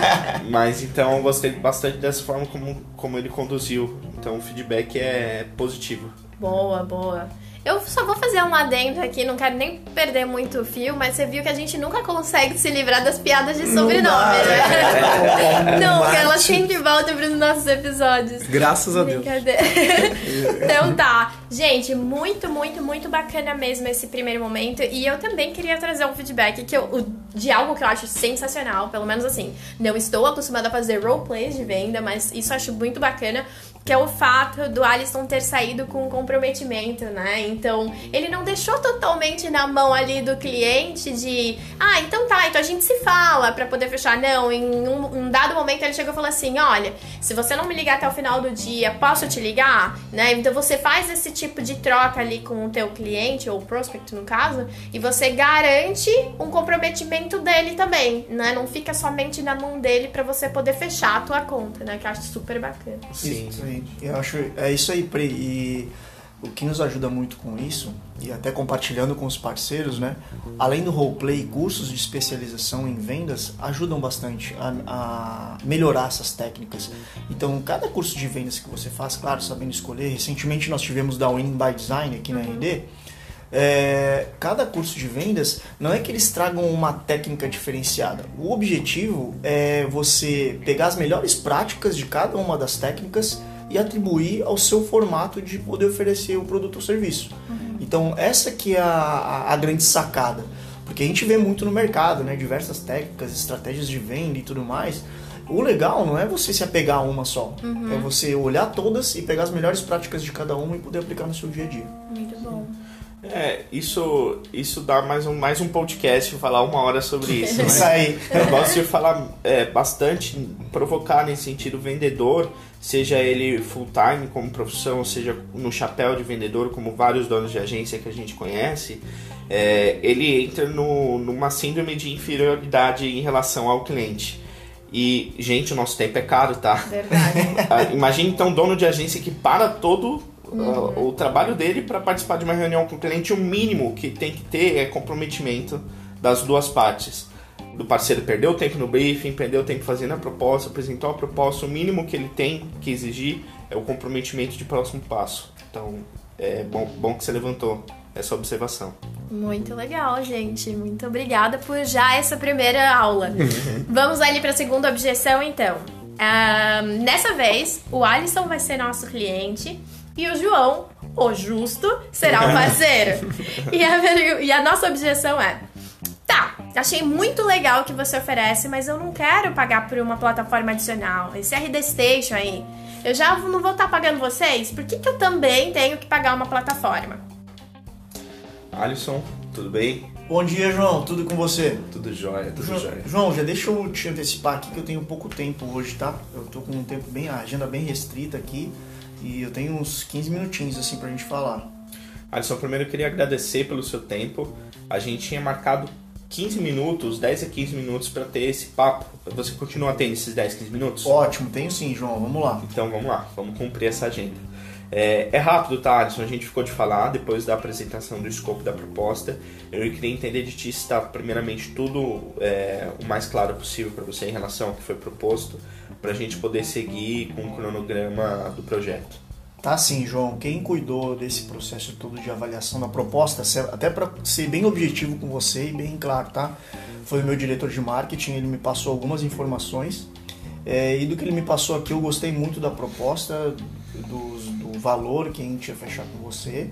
*laughs* Mas então eu gostei bastante dessa forma como, como ele conduziu. Então o feedback é positivo. Boa, boa. Eu só vou fazer um adendo aqui, não quero nem perder muito o fio, mas você viu que a gente nunca consegue se livrar das piadas de sobrenome, né? *laughs* Nunca, ela sempre volta para os nossos episódios. Graças a Deus. *laughs* então tá. Gente, muito, muito, muito bacana mesmo esse primeiro momento. E eu também queria trazer um feedback que eu, de algo que eu acho sensacional, pelo menos assim. Não estou acostumada a fazer roleplays de venda, mas isso eu acho muito bacana que é o fato do Alisson ter saído com um comprometimento, né? Então, ele não deixou totalmente na mão ali do cliente de, ah, então tá, então a gente se fala para poder fechar. Não, em um, um, dado momento ele chegou e falou assim: olha, se você não me ligar até o final do dia, posso te ligar? Né? Então você faz esse tipo de troca ali com o teu cliente, ou prospect no caso, e você garante um comprometimento dele também, né? Não fica somente na mão dele para você poder fechar a tua conta, né? Que eu acho super bacana. Sim, sim. Eu acho é isso aí, Pri. E o que nos ajuda muito com isso, e até compartilhando com os parceiros, né? Além do roleplay, cursos de especialização em vendas ajudam bastante a, a, melhorar essas técnicas. Então, cada curso de vendas que você faz, claro, sabendo escolher. Recentemente nós tivemos da Winning by Design aqui na RD. É, cada curso de vendas não é que eles tragam uma técnica diferenciada. O objetivo é você pegar as melhores práticas de cada uma das técnicas e atribuir ao seu formato de poder oferecer o produto ou serviço. Uhum. Então essa que é a, a, grande sacada, porque a gente vê muito no mercado, né, diversas técnicas, estratégias de venda e tudo mais. O legal não é você se apegar a uma só, uhum. é você olhar todas e pegar as melhores práticas de cada uma e poder aplicar no seu dia a dia. Muito bom. É, isso, isso dá mais um, mais um podcast, falar uma hora sobre isso. Né? Isso aí. Eu gosto de falar é, bastante, provocar nesse sentido o vendedor, seja ele full time como profissão, seja no chapéu de vendedor, como vários donos de agência que a gente conhece, é, ele entra no, numa síndrome de inferioridade em relação ao cliente. E, gente, o nosso tempo é caro, tá? Verdade. *laughs* Ah, imagine então um dono de agência que para todo uhum. o trabalho dele para participar de uma reunião com o cliente, o mínimo que tem que ter é comprometimento das duas partes. Do parceiro perdeu tempo no briefing, perdeu tempo fazendo a proposta, apresentou a proposta, o mínimo que ele tem que exigir é o comprometimento de próximo passo. Então, é bom, bom que você levantou essa observação. Muito legal, gente. Muito obrigada por já essa primeira aula. *laughs* Vamos ali para a segunda objeção, então. Uh, nessa vez, o Alisson vai ser nosso cliente e o João, o justo, será o parceiro. *laughs* e, a, e a nossa objeção é: tá, achei muito legal o que você oferece, mas eu não quero pagar por uma plataforma adicional. Esse RD Station aí, eu já não vou estar tá pagando vocês, por que, que eu também tenho que pagar uma plataforma? Alisson, tudo bem? Bom dia, João. Tudo com você? Tudo jóia, tudo João, jóia. João, já deixa eu te antecipar aqui que eu tenho pouco tempo hoje, tá? Eu tô com um tempo bem, a agenda bem restrita aqui e eu tenho uns 15 minutinhos assim pra gente falar. Alisson, primeiro eu queria agradecer pelo seu tempo. A gente tinha marcado 15 minutos, 10 a 15 minutos para ter esse papo. Você continua tendo esses 10, 15 minutos? Ótimo, tenho sim, João. Vamos lá. Então vamos lá, vamos cumprir essa agenda. É, é, rápido, tá, Alisson? A gente ficou de falar depois da apresentação do escopo da proposta. Eu queria entender de ti se está, primeiramente, tudo é, o mais claro possível para você em relação ao que foi proposto, para a gente poder seguir com o cronograma do projeto. Tá sim, João. Quem cuidou desse processo todo de avaliação da proposta, até para ser bem objetivo com você e bem claro, tá? Foi o meu diretor de marketing, ele me passou algumas informações. É, e do que ele me passou aqui, eu gostei muito da proposta, do valor que a gente ia fechar com você.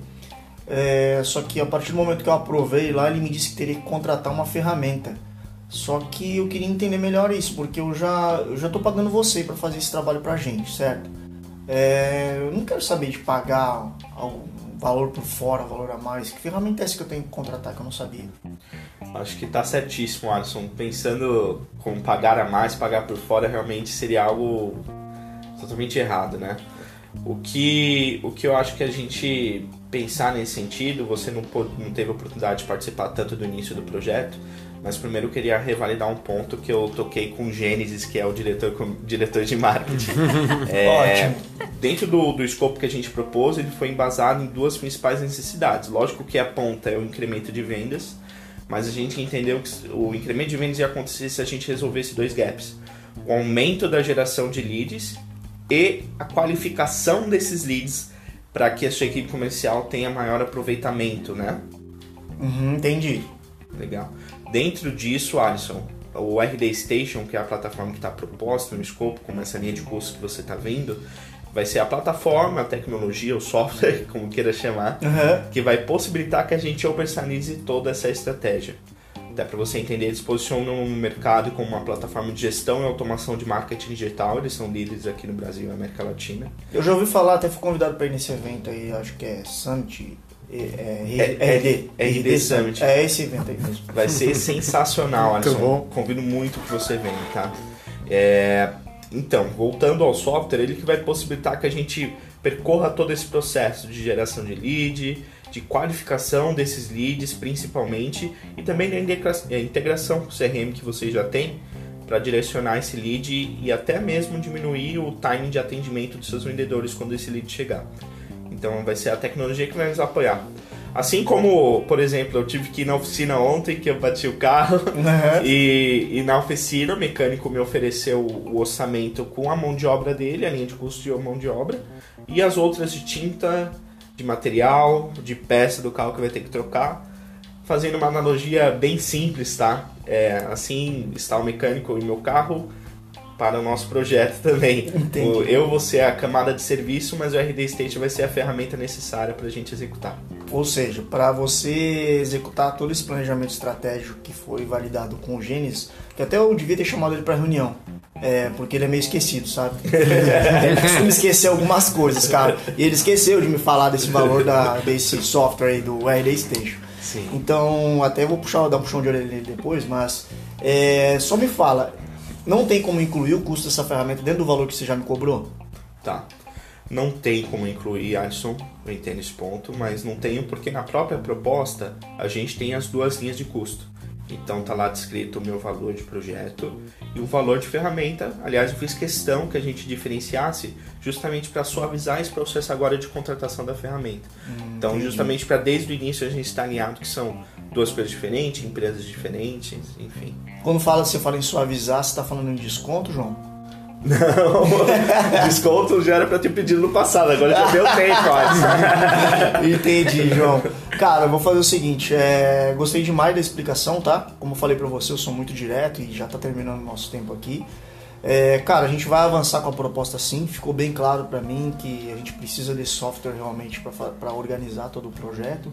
É, só que a partir do momento que eu aprovei lá, ele me disse que teria que contratar uma ferramenta. Só que eu queria entender melhor isso, porque eu já eu já tô pagando você para fazer esse trabalho pra gente, certo? É, eu não quero saber de pagar algum valor por fora, valor a mais. Que ferramenta é essa que eu tenho que contratar que eu não sabia? Acho que tá certíssimo, Alisson. Pensando como pagar a mais, pagar por fora, realmente seria algo totalmente errado, né? O que, o que eu acho que a gente pensar nesse sentido, você não, pôde, não teve oportunidade de participar tanto do início do projeto, mas primeiro eu queria revalidar um ponto que eu toquei com o Gênesis, que é o diretor, diretor de marketing. *laughs* é, Ótimo. Dentro do, do escopo que a gente propôs, ele foi embasado em duas principais necessidades. Lógico que a ponta é o incremento de vendas, mas a gente entendeu que o incremento de vendas ia acontecer se a gente resolvesse dois gaps. O aumento da geração de leads e a qualificação desses leads para que a sua equipe comercial tenha maior aproveitamento, né? Uhum, entendi. Legal. Dentro disso, Alisson, o RD Station, que é a plataforma que está proposta no escopo, como essa linha de curso que você está vendo, vai ser a plataforma, a tecnologia, o software, *laughs* como queira chamar, uhum. que vai possibilitar que a gente operacionalize toda essa estratégia. Até para você entender, eles posicionam no mercado como uma plataforma de gestão e automação de marketing digital. Eles são líderes aqui no Brasil e na América Latina. Eu já ouvi falar, até fui convidado para ir nesse evento aí, acho que é Summit. É, é, é, RD, RD Summit. É esse evento aí mesmo. Vai ser sensacional, Alisson. bom. Convido muito que você venha, tá? É, então, voltando ao software, ele que vai possibilitar que a gente percorra todo esse processo de geração de lead, de qualificação desses leads principalmente e também da é, integração com o CRM que vocês já têm para direcionar esse lead e até mesmo diminuir o time de atendimento dos seus vendedores quando esse lead chegar. Então vai ser a tecnologia que vai nos apoiar. Assim como, por exemplo, eu tive que ir na oficina ontem, que eu bati o carro, uhum. *laughs* e, e, na oficina o mecânico me ofereceu o orçamento com a mão de obra dele, a linha de custo de mão de obra, e as outras de tinta, de material, de peça do carro que vai ter que trocar. Fazendo uma analogia bem simples, tá? É, assim está o mecânico em meu carro para o nosso projeto também. O, eu vou ser a camada de serviço, mas o RD State vai ser a ferramenta necessária para a gente executar. Ou seja, para você executar todo esse planejamento estratégico que foi validado com o Gênesis, que até eu devia ter chamado ele para reunião. É, porque ele é meio esquecido, sabe? *laughs* ele costuma esquecer algumas coisas, cara. E ele esqueceu de me falar desse valor da, desse software aí do RD Station. Sim. Então, até vou puxar, dar um puxão de orelha depois, mas é, só me fala, não tem como incluir o custo dessa ferramenta dentro do valor que você já me cobrou? Tá. Não tem como incluir, Alisson, eu entendo esse ponto, mas não tenho porque na própria proposta a gente tem as duas linhas de custo. Então tá lá descrito o meu valor de projeto e o valor de ferramenta. Aliás, eu fiz questão que a gente diferenciasse justamente para suavizar esse processo agora de contratação da ferramenta. Hum, então, entendi. justamente para desde o início a gente estar alinhado que são duas coisas diferentes, empresas diferentes, enfim. Quando fala, você fala em suavizar, você está falando em desconto, João? *laughs* Não, *laughs* desconto já era pra ter pedido no passado, agora já deu tempo, *laughs* Entendi, João. Cara, eu vou fazer o seguinte, é, gostei demais da explicação, tá? Como eu falei pra você, eu sou muito direto e já tá terminando o nosso tempo aqui. É, cara, a gente vai avançar com a proposta sim, ficou bem claro para mim que a gente precisa desse software realmente para organizar todo o projeto.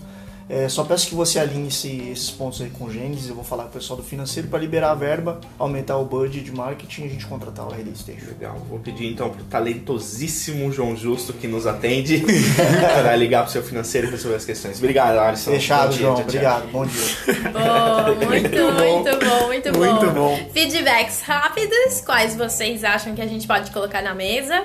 É, só peço que você alinhe esse, esses pontos aí com o Gênesis. Eu vou falar com o pessoal do financeiro para liberar a verba, aumentar o budget de marketing e a gente contratar o Release Station. Legal. Vou pedir então pro talentosíssimo João Justo que nos atende *laughs* para ligar pro seu financeiro e resolver as questões. Obrigado, Alisson. Fechado, João. Tchau, Obrigado. Bom dia. *laughs* Oh, muito, muito bom, muito bom. Muito bom. Feedbacks rápidos. Quais vocês acham que a gente pode colocar na mesa?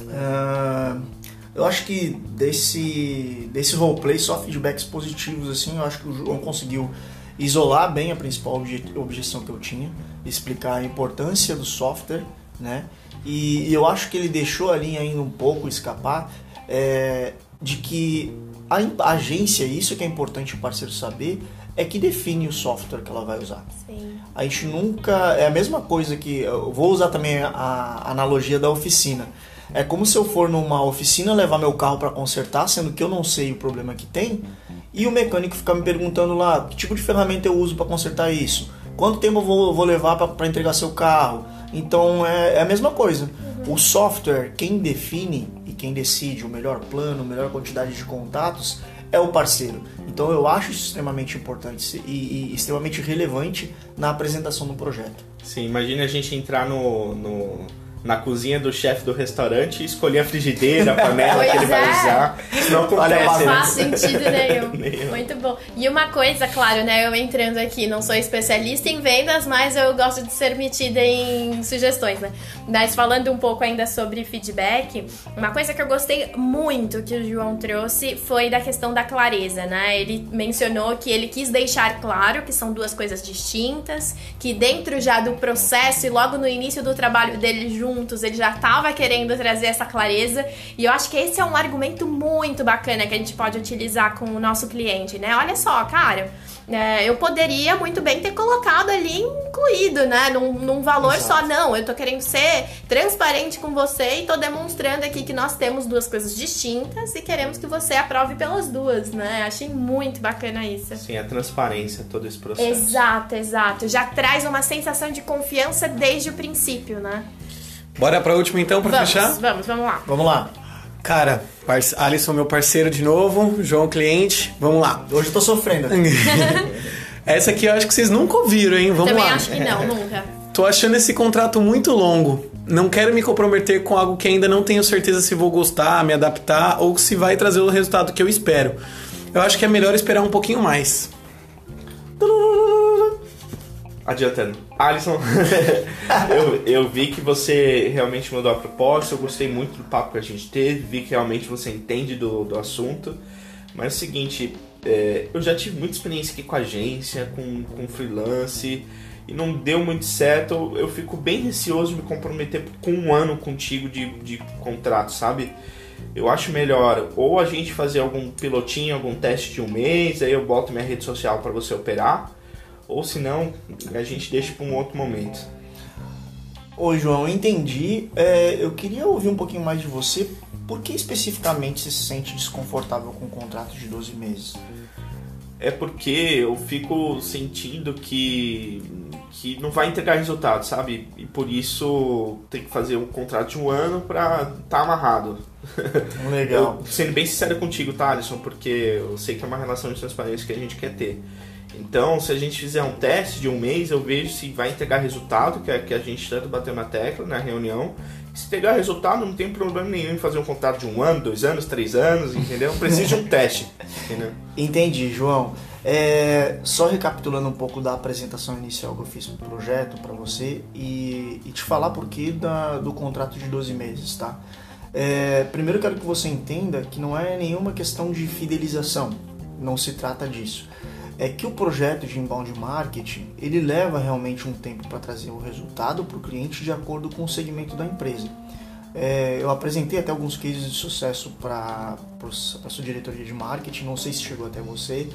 Uh... Eu acho que desse, desse roleplay, só feedbacks positivos, assim, eu acho que o João conseguiu isolar bem a principal objeção que eu tinha, explicar a importância do software, né? E, e eu acho que ele deixou ali ainda um pouco escapar é, de que a, a agência, isso que é importante o parceiro saber, é que define o software que ela vai usar. Sim. A gente nunca. É a mesma coisa que. Eu vou usar também a, a analogia da oficina. É como se eu for numa oficina levar meu carro para consertar, sendo que eu não sei o problema que tem, e o mecânico ficar me perguntando lá que tipo de ferramenta eu uso para consertar isso, quanto tempo eu vou, vou levar para entregar seu carro. Então é, é a mesma coisa. Uhum. O software, quem define e quem decide o melhor plano, a melhor quantidade de contatos é o parceiro. Então eu acho isso extremamente importante e, e extremamente relevante na apresentação do projeto. Sim, imagine a gente entrar no, no na cozinha do chefe do restaurante e escolher a frigideira, a panela que ele vai é. usar. Não acontece. Não faz sentido *laughs* nenhum. nenhum. Muito bom. E uma coisa, claro, né? Eu entrando aqui, não sou especialista em vendas, mas eu gosto de ser metida em sugestões, né? Mas falando um pouco ainda sobre feedback, uma coisa que eu gostei muito que o João trouxe foi da questão da clareza, né? Ele mencionou que ele quis deixar claro que são duas coisas distintas, que dentro já do processo e logo no início do trabalho dele junto ele já estava querendo trazer essa clareza. E eu acho que esse é um argumento muito bacana que a gente pode utilizar com o nosso cliente, né? Olha só, cara. É, eu poderia muito bem ter colocado ali incluído, né? Num, num valor Exato. só. Não, eu tô querendo ser transparente com você e tô demonstrando aqui que nós temos duas coisas distintas e queremos que você aprove pelas duas, né? Achei muito bacana isso. Sim, a transparência, todo esse processo. Exato, exato. Já traz uma sensação de confiança desde o princípio, né? Bora pra última então, pra vamos, fechar? Vamos, vamos lá. Vamos lá. Cara, Alisson, meu parceiro de novo, João, cliente, vamos lá. Hoje eu tô sofrendo. *laughs* Essa aqui eu acho que vocês nunca ouviram, hein? Vamos Também lá. acho que não, nunca. Tô achando esse contrato muito longo. Não quero me comprometer com algo que ainda não tenho certeza se vou gostar, me adaptar ou se vai trazer o resultado que eu espero. Eu acho que é melhor esperar um pouquinho mais. Adiantando. Alisson, *laughs* eu, eu vi que você realmente mudou a proposta, eu gostei muito do papo que a gente teve, vi que realmente você entende do, do assunto. Mas é o seguinte, é, eu já tive muita experiência aqui com agência, com, com freelance, e não deu muito certo. Eu fico bem receoso de me comprometer com um ano contigo de, de contrato, sabe? Eu acho melhor ou a gente fazer algum pilotinho, algum teste de um mês, aí eu boto minha rede social para você operar ou se não, a gente deixa para um outro momento. Oi, João, entendi. É, eu queria ouvir um pouquinho mais de você. Por que especificamente você se sente desconfortável com um contrato de 12 meses? É porque eu fico sentindo que, que não vai entregar resultado, sabe? E por isso tem que fazer um contrato de um ano para estar tá amarrado. *laughs* Legal. Eu, sendo bem sincero contigo, tá, Alisson? Porque eu sei que é uma relação de transparência que a gente quer ter. Então, se a gente fizer um teste de um mês, eu vejo se vai entregar resultado, que é que a gente tanto bateu na tecla na reunião. Se pegar resultado, não tem problema nenhum em fazer um contrato de um ano, dois anos, três anos, entendeu? Precisa de um teste, entendeu? Entendi, João. É, só recapitulando um pouco da apresentação inicial que eu fiz pro projeto para você e, e, te falar por que do contrato de 12 meses, tá? É, primeiro quero que você entenda que não é nenhuma questão de fidelização, não se trata disso é que o projeto de inbound marketing ele leva realmente um tempo para trazer o resultado para o cliente de acordo com o segmento da empresa. É, eu apresentei até alguns cases de sucesso para a sua diretoria de marketing, não sei se chegou até você,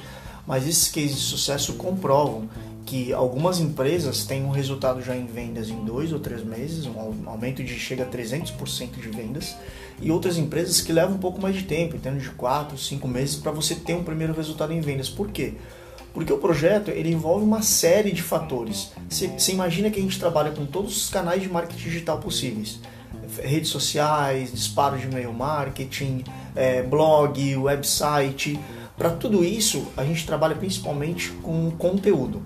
mas esses cases de sucesso comprovam que algumas empresas têm um resultado já em vendas em dois ou três meses, um aumento de chega a 300% de vendas, e outras empresas que levam um pouco mais de tempo, em termos de quatro, cinco meses, para você ter um primeiro resultado em vendas. Por quê? Porque o projeto ele envolve uma série de fatores. Você imagina que a gente trabalha com todos os canais de marketing digital possíveis. Redes sociais, disparo de e-mail marketing, é, blog, website. Para tudo isso, a gente trabalha principalmente com conteúdo.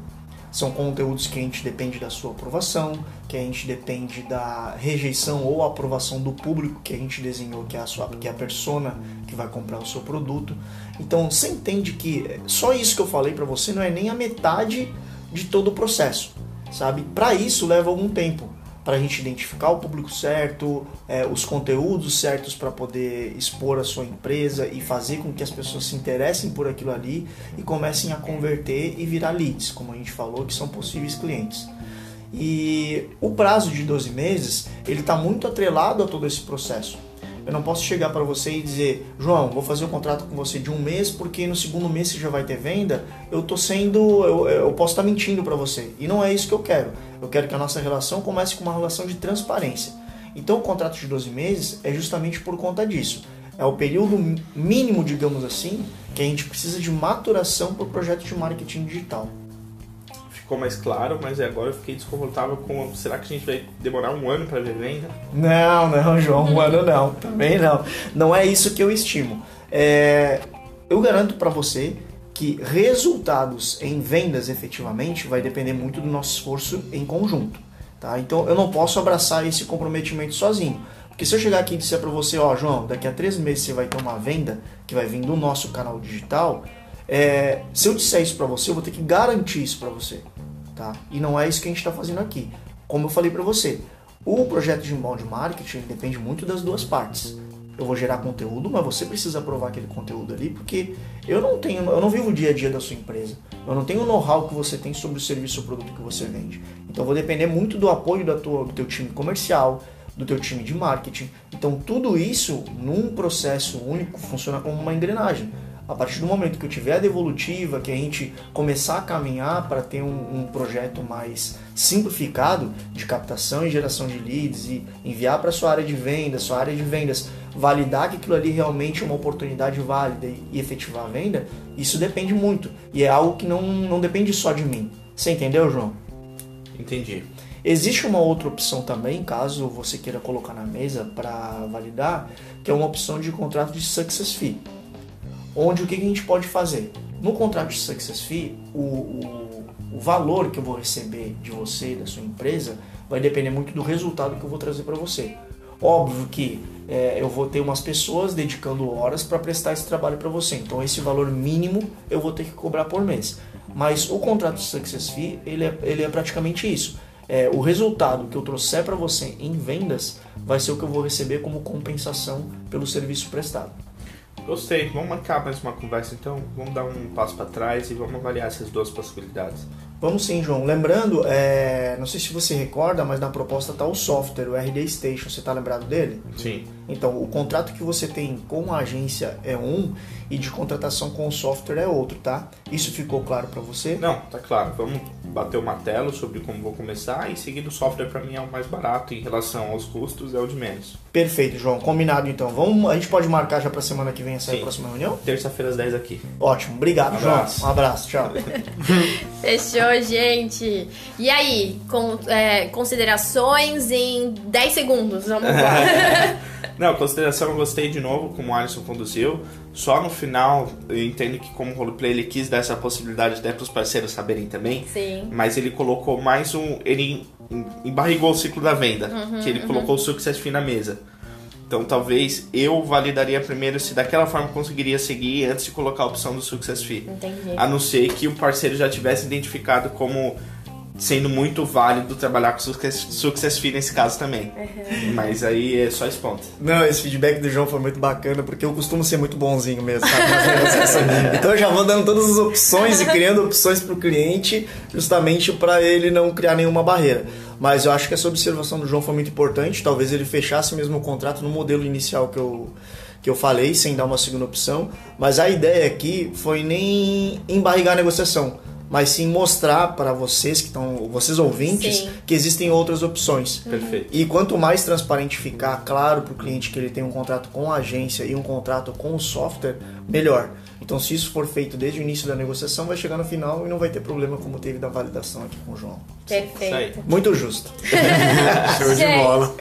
São conteúdos que a gente depende da sua aprovação, que a gente depende da rejeição ou aprovação do público que a gente desenhou, que é a sua, que é a persona que vai comprar o seu produto. Então, você entende que só isso que eu falei para você não é nem a metade de todo o processo, sabe? Para isso leva algum tempo para a gente identificar o público certo, é, os conteúdos certos para poder expor a sua empresa e fazer com que as pessoas se interessem por aquilo ali e comecem a converter e virar leads, como a gente falou, que são possíveis clientes. E o prazo de 12 meses, ele está muito atrelado a todo esse processo. Eu não posso chegar para você e dizer, João, vou fazer um contrato com você de um mês porque no segundo mês você já vai ter venda. Eu tô sendo, eu, eu posso estar tá mentindo para você. E não é isso que eu quero. Eu quero que a nossa relação comece com uma relação de transparência. Então o contrato de 12 meses é justamente por conta disso. É o período mínimo, digamos assim, que a gente precisa de maturação para o projeto de marketing digital ficou mais claro, mas agora eu fiquei desconfortável com. Será que a gente vai demorar um ano para ver venda? Não, não, João, um ano não, também não. Não é isso que eu estimo. É, eu garanto para você que resultados em vendas efetivamente vai depender muito do nosso esforço em conjunto. Tá? Então eu não posso abraçar esse comprometimento sozinho. Porque se eu chegar aqui e disser para você, ó, João, daqui a três meses você vai ter uma venda que vai vir do nosso canal digital, é, se eu disser isso para você, eu vou ter que garantir isso para você, tá? E não é isso que a gente está fazendo aqui. Como eu falei para você, o projeto de inbound marketing depende muito das duas partes. Eu vou gerar conteúdo, mas você precisa aprovar aquele conteúdo ali, porque eu não tenho, eu não vivo o dia a dia da sua empresa. Eu não tenho o know-how que você tem sobre o serviço ou produto que você vende. Então eu vou depender muito do apoio da tua, do teu time comercial, do teu time de marketing. Então tudo isso num processo único funciona como uma engrenagem. A partir do momento que eu tiver a devolutiva, que a gente começar a caminhar para ter um, um, projeto mais simplificado de captação e geração de leads e enviar para sua área de vendas, sua área de vendas validar que aquilo ali realmente é uma oportunidade válida e, efetivar a venda, isso depende muito. E é algo que não, não depende só de mim. Você entendeu, João? Entendi. Existe uma outra opção também, caso você queira colocar na mesa para validar, que é uma opção de contrato de success fee onde o que a gente pode fazer? No contrato de Success Fee, o, o, o valor que eu vou receber de você, da sua empresa, vai depender muito do resultado que eu vou trazer para você. Óbvio que é, eu vou ter umas pessoas dedicando horas para prestar esse trabalho para você, então esse valor mínimo eu vou ter que cobrar por mês. Mas o contrato de Success Fee, ele é, ele é praticamente isso. É, o resultado que eu trouxer para você em vendas vai ser o que eu vou receber como compensação pelo serviço prestado. Gostei. Vamos marcar mais uma conversa então. Vamos dar um passo para trás e vamos avaliar essas duas possibilidades. Vamos sim, João. Lembrando, é... não sei se você recorda, mas na proposta está o software, o RD Station. Você está lembrado dele? Sim. Então, o contrato que você tem com a agência é um e de contratação com o software é outro, tá? Isso ficou claro para você? Não, tá claro. Vamos bater o martelo sobre como vou começar e seguir o software para mim é o mais barato em relação aos custos é o de menos. Perfeito, João. Combinado então. Vamos, a gente pode marcar já para semana que vem essa Sim. próxima reunião? Terça-feira às 10 aqui. Ótimo. Obrigado, um João. Um abraço. Tchau. *laughs* Fechou, gente. E aí, com, é, considerações em 10 segundos. Vamos lá. *laughs* Não, consideração eu gostei de novo, como o Alisson conduziu. Só no final, eu entendo que como roleplay ele quis dar essa possibilidade até para os parceiros saberem também. Sim. Mas ele colocou mais um. Ele embarrigou o ciclo da venda. Uhum, que ele uhum. colocou o success fee na mesa. Então talvez eu validaria primeiro se daquela forma conseguiria seguir antes de colocar a opção do success fee. Entendi. A não ser que o parceiro já tivesse identificado como sendo muito válido trabalhar com success, success fee nesse caso também. Uhum. Mas aí é só esse ponto. Não, esse feedback do João foi muito bacana, porque eu costumo ser muito bonzinho mesmo, sabe? *laughs* então eu já vou dando todas as opções e criando opções para o cliente, justamente para ele não criar nenhuma barreira. Mas eu acho que essa observação do João foi muito importante. Talvez ele fechasse mesmo o contrato no modelo inicial que eu, que eu falei, sem dar uma segunda opção. Mas a ideia aqui foi nem embarrigar a negociação mas sim mostrar para vocês que estão, vocês ouvintes, Sim. que existem outras opções. Perfeito. E quanto mais transparente ficar, claro para o cliente que ele tem um contrato com a agência e um contrato com o software, melhor. Então, se isso for feito desde o início da negociação, vai chegar no final e não vai ter problema como teve da validação aqui com o João. Perfeito. Muito justo. *laughs* Show de bola.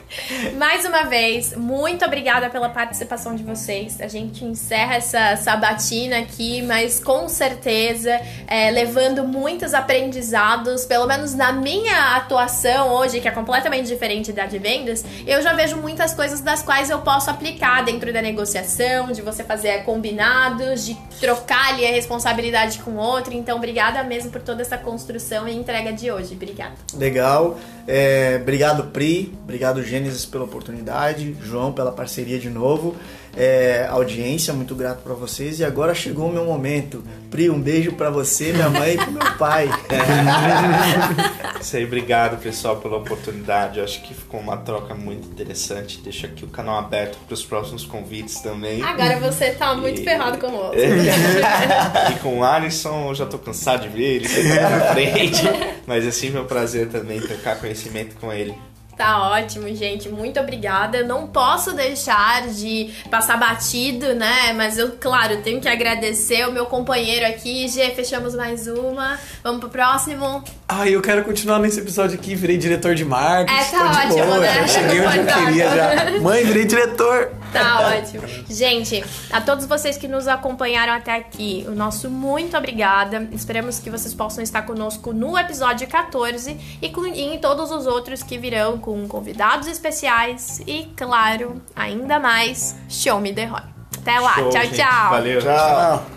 Mais uma vez, muito obrigada pela participação de vocês. A gente encerra essa sabatina aqui, mas com certeza é, levando muitos aprendizados, pelo menos na minha atuação hoje, que é completamente diferente da de vendas, eu já vejo muitas coisas das quais eu posso aplicar dentro da negociação, de você fazer combinados, de trocar ali a responsabilidade com outro. Então, obrigada mesmo por toda essa construção e entrega de hoje. Obrigada. Legal. É, obrigado, Pri. Obrigado, Gênesis, pela oportunidade. João, pela parceria de novo. É, audiência, muito grato para vocês. E agora chegou o meu momento. Pri, um beijo para você, minha mãe e pro meu pai. *laughs* Isso aí, obrigado pessoal pela oportunidade. Eu acho que ficou uma troca muito interessante. Deixo aqui o canal aberto para os próximos convites também. Agora você tá muito E- ferrado com o outro. *laughs* e com o Alisson, eu já tô cansado de ver ele na frente. *laughs* Mas é sempre um prazer também trocar conhecimento com ele. Tá ótimo, gente. Muito obrigada. Eu não posso deixar de passar batido, né? Mas eu, claro, tenho que agradecer o meu companheiro aqui. Gê, fechamos mais uma. Vamos pro próximo. Ai, eu quero continuar nesse episódio aqui, virei diretor de marketing. É, tá ótimo, boa, né? já cheguei onde eu Fantástico. queria já. Mãe, virei diretor. Tá ótimo. Gente, a todos vocês que nos acompanharam até aqui, o nosso muito obrigada. Esperamos que vocês possam estar conosco no episódio 14 e, com- e em todos os outros que virão com convidados especiais e, claro, ainda mais, Show Me The Roy. Até lá. Show, tchau, gente. tchau. Valeu. Tchau.